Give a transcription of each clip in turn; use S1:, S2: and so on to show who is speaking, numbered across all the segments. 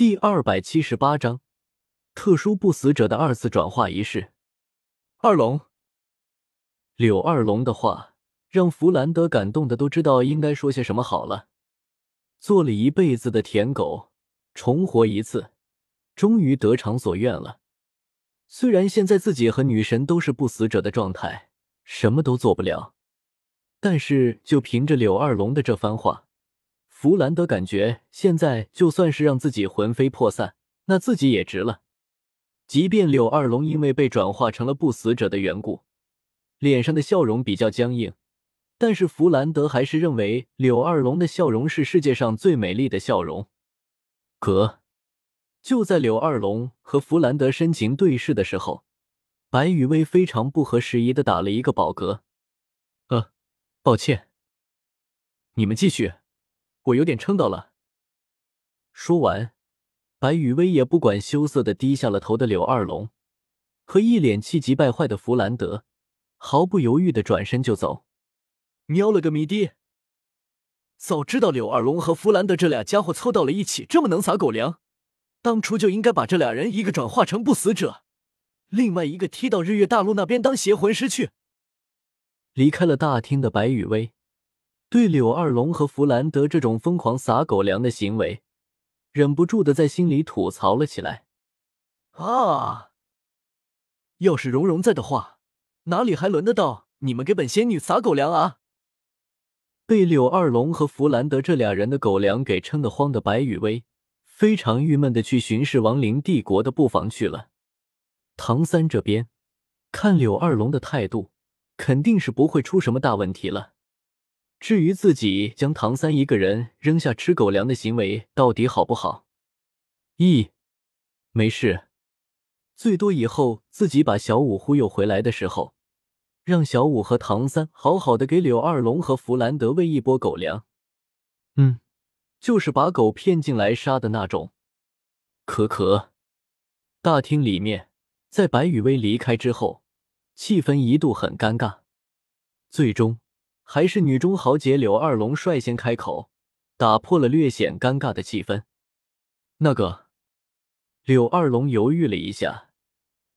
S1: 第二百七十八章特殊不死者的二次转化仪式。二龙，柳二龙的话让弗兰德感动的都知道应该说些什么好了。做了一辈子的舔狗，重活一次，终于得偿所愿了。虽然现在自己和女神都是不死者的状态，什么都做不了，但是就凭着柳二龙的这番话。弗兰德感觉，现在就算是让自己魂飞魄散，那自己也值了。即便柳二龙因为被转化成了不死者的缘故，脸上的笑容比较僵硬，但是弗兰德还是认为柳二龙的笑容是世界上最美丽的笑容。可就在柳二龙和弗兰德深情对视的时候，白雨薇非常不合时宜的打了一个饱嗝。呃，抱歉，你们继续。我有点撑到了。说完，白雨薇也不管羞涩的低下了头的柳二龙和一脸气急败坏的弗兰德，毫不犹豫的转身就走。喵了个咪的！早知道柳二龙和弗兰德这俩家伙凑到了一起这么能撒狗粮，当初就应该把这俩人一个转化成不死者，另外一个踢到日月大陆那边当邪魂师去。离开了大厅的白雨薇。对柳二龙和弗兰德这种疯狂撒狗粮的行为，忍不住的在心里吐槽了起来。啊！要是蓉蓉在的话，哪里还轮得到你们给本仙女撒狗粮啊？被柳二龙和弗兰德这俩人的狗粮给撑得慌的白雨薇，非常郁闷的去巡视亡灵帝国的布防去了。唐三这边看柳二龙的态度，肯定是不会出什么大问题了。至于自己将唐三一个人扔下吃狗粮的行为到底好不好？咦，没事，最多以后自己把小五忽悠回来的时候，让小五和唐三好好的给柳二龙和弗兰德喂一波狗粮。嗯，就是把狗骗进来杀的那种。可可，大厅里面，在白雨薇离开之后，气氛一度很尴尬，最终。还是女中豪杰柳二龙率先开口，打破了略显尴尬的气氛。那个，柳二龙犹豫了一下，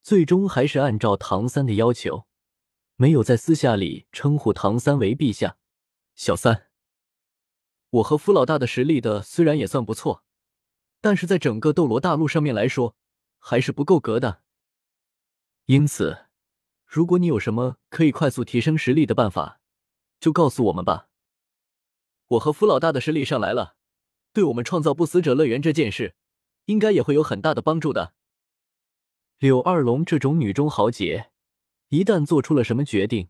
S1: 最终还是按照唐三的要求，没有在私下里称呼唐三为陛下。小三，我和夫老大的实力的虽然也算不错，但是在整个斗罗大陆上面来说，还是不够格的。因此，如果你有什么可以快速提升实力的办法，就告诉我们吧，我和弗老大的实力上来了，对我们创造不死者乐园这件事，应该也会有很大的帮助的。柳二龙这种女中豪杰，一旦做出了什么决定，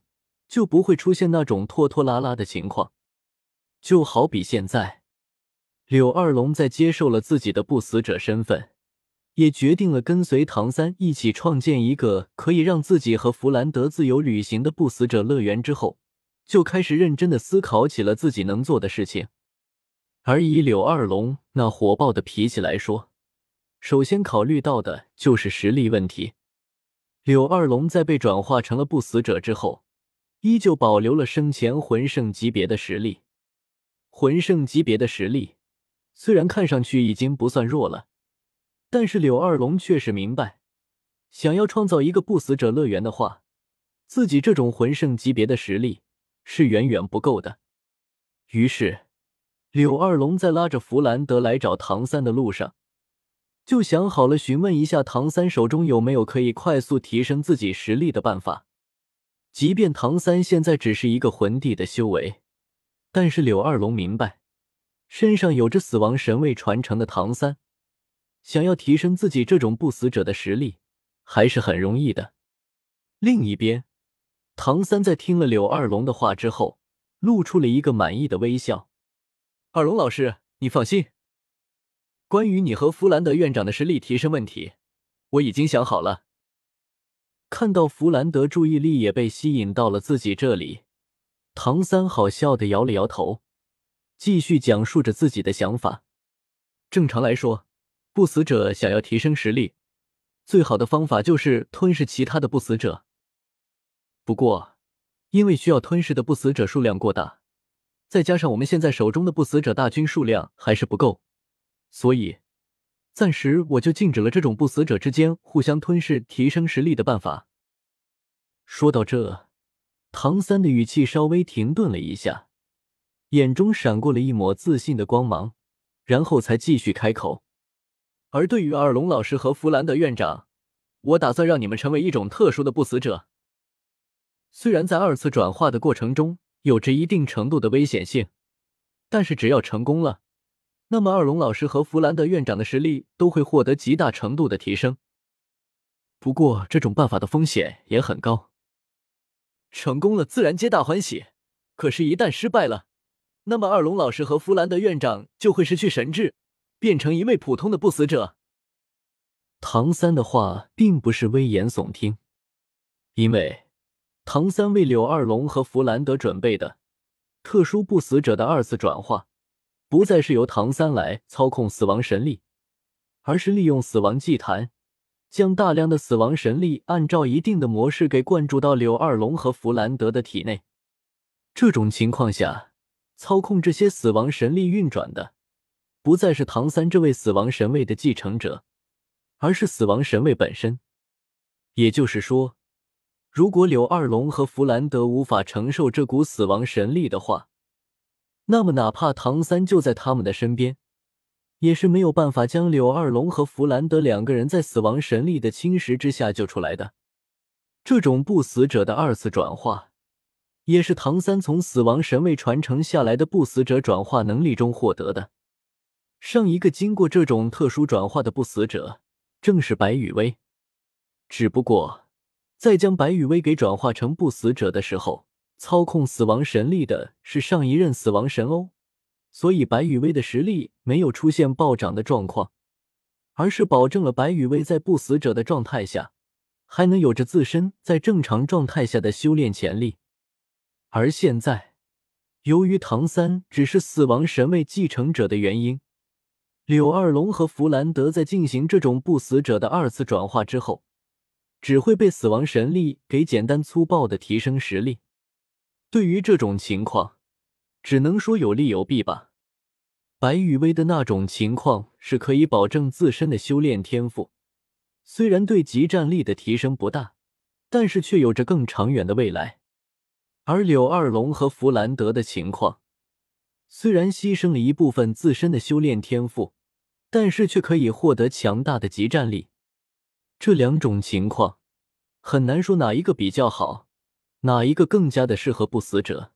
S1: 就不会出现那种拖拖拉拉的情况。就好比现在，柳二龙在接受了自己的不死者身份，也决定了跟随唐三一起创建一个可以让自己和弗兰德自由旅行的不死者乐园之后。就开始认真的思考起了自己能做的事情，而以柳二龙那火爆的脾气来说，首先考虑到的就是实力问题。柳二龙在被转化成了不死者之后，依旧保留了生前魂圣级别的实力。魂圣级别的实力虽然看上去已经不算弱了，但是柳二龙却是明白，想要创造一个不死者乐园的话，自己这种魂圣级别的实力。是远远不够的。于是，柳二龙在拉着弗兰德来找唐三的路上，就想好了询问一下唐三手中有没有可以快速提升自己实力的办法。即便唐三现在只是一个魂帝的修为，但是柳二龙明白，身上有着死亡神位传承的唐三，想要提升自己这种不死者的实力，还是很容易的。另一边。唐三在听了柳二龙的话之后，露出了一个满意的微笑。二龙老师，你放心，关于你和弗兰德院长的实力提升问题，我已经想好了。看到弗兰德注意力也被吸引到了自己这里，唐三好笑的摇了摇头，继续讲述着自己的想法。正常来说，不死者想要提升实力，最好的方法就是吞噬其他的不死者。不过，因为需要吞噬的不死者数量过大，再加上我们现在手中的不死者大军数量还是不够，所以暂时我就禁止了这种不死者之间互相吞噬、提升实力的办法。说到这，唐三的语气稍微停顿了一下，眼中闪过了一抹自信的光芒，然后才继续开口。而对于二龙老师和弗兰德院长，我打算让你们成为一种特殊的不死者。虽然在二次转化的过程中有着一定程度的危险性，但是只要成功了。那么，二龙老师和弗兰德院长的实力都会获得极大程度的提升。不过，这种办法的风险也很高。成功了自然皆大欢喜，可是，一旦失败了，那么二龙老师和弗兰德院长就会失去神智，变成一位普通的不死者。唐三的话并不是危言耸听，因为唐三为柳二龙和弗兰德准备的特殊不死者的二次转化。不再是由唐三来操控死亡神力，而是利用死亡祭坛，将大量的死亡神力按照一定的模式给灌注到柳二龙和弗兰德的体内。这种情况下，操控这些死亡神力运转的，不再是唐三这位死亡神位的继承者，而是死亡神位本身。也就是说，如果柳二龙和弗兰德无法承受这股死亡神力的话，那么，哪怕唐三就在他们的身边，也是没有办法将柳二龙和弗兰德两个人在死亡神力的侵蚀之下救出来的。这种不死者的二次转化，也是唐三从死亡神位传承下来的不死者转化能力中获得的。上一个经过这种特殊转化的不死者，正是白羽薇。只不过，在将白羽薇给转化成不死者的时候。操控死亡神力的是上一任死亡神欧，所以白羽薇的实力没有出现暴涨的状况，而是保证了白羽薇在不死者的状态下，还能有着自身在正常状态下的修炼潜力。而现在，由于唐三只是死亡神位继承者的原因，柳二龙和弗兰德在进行这种不死者的二次转化之后，只会被死亡神力给简单粗暴的提升实力。对于这种情况，只能说有利有弊吧。白羽薇的那种情况是可以保证自身的修炼天赋，虽然对极战力的提升不大，但是却有着更长远的未来。而柳二龙和弗兰德的情况，虽然牺牲了一部分自身的修炼天赋，但是却可以获得强大的极战力。这两种情况，很难说哪一个比较好。哪一个更加的适合不死者？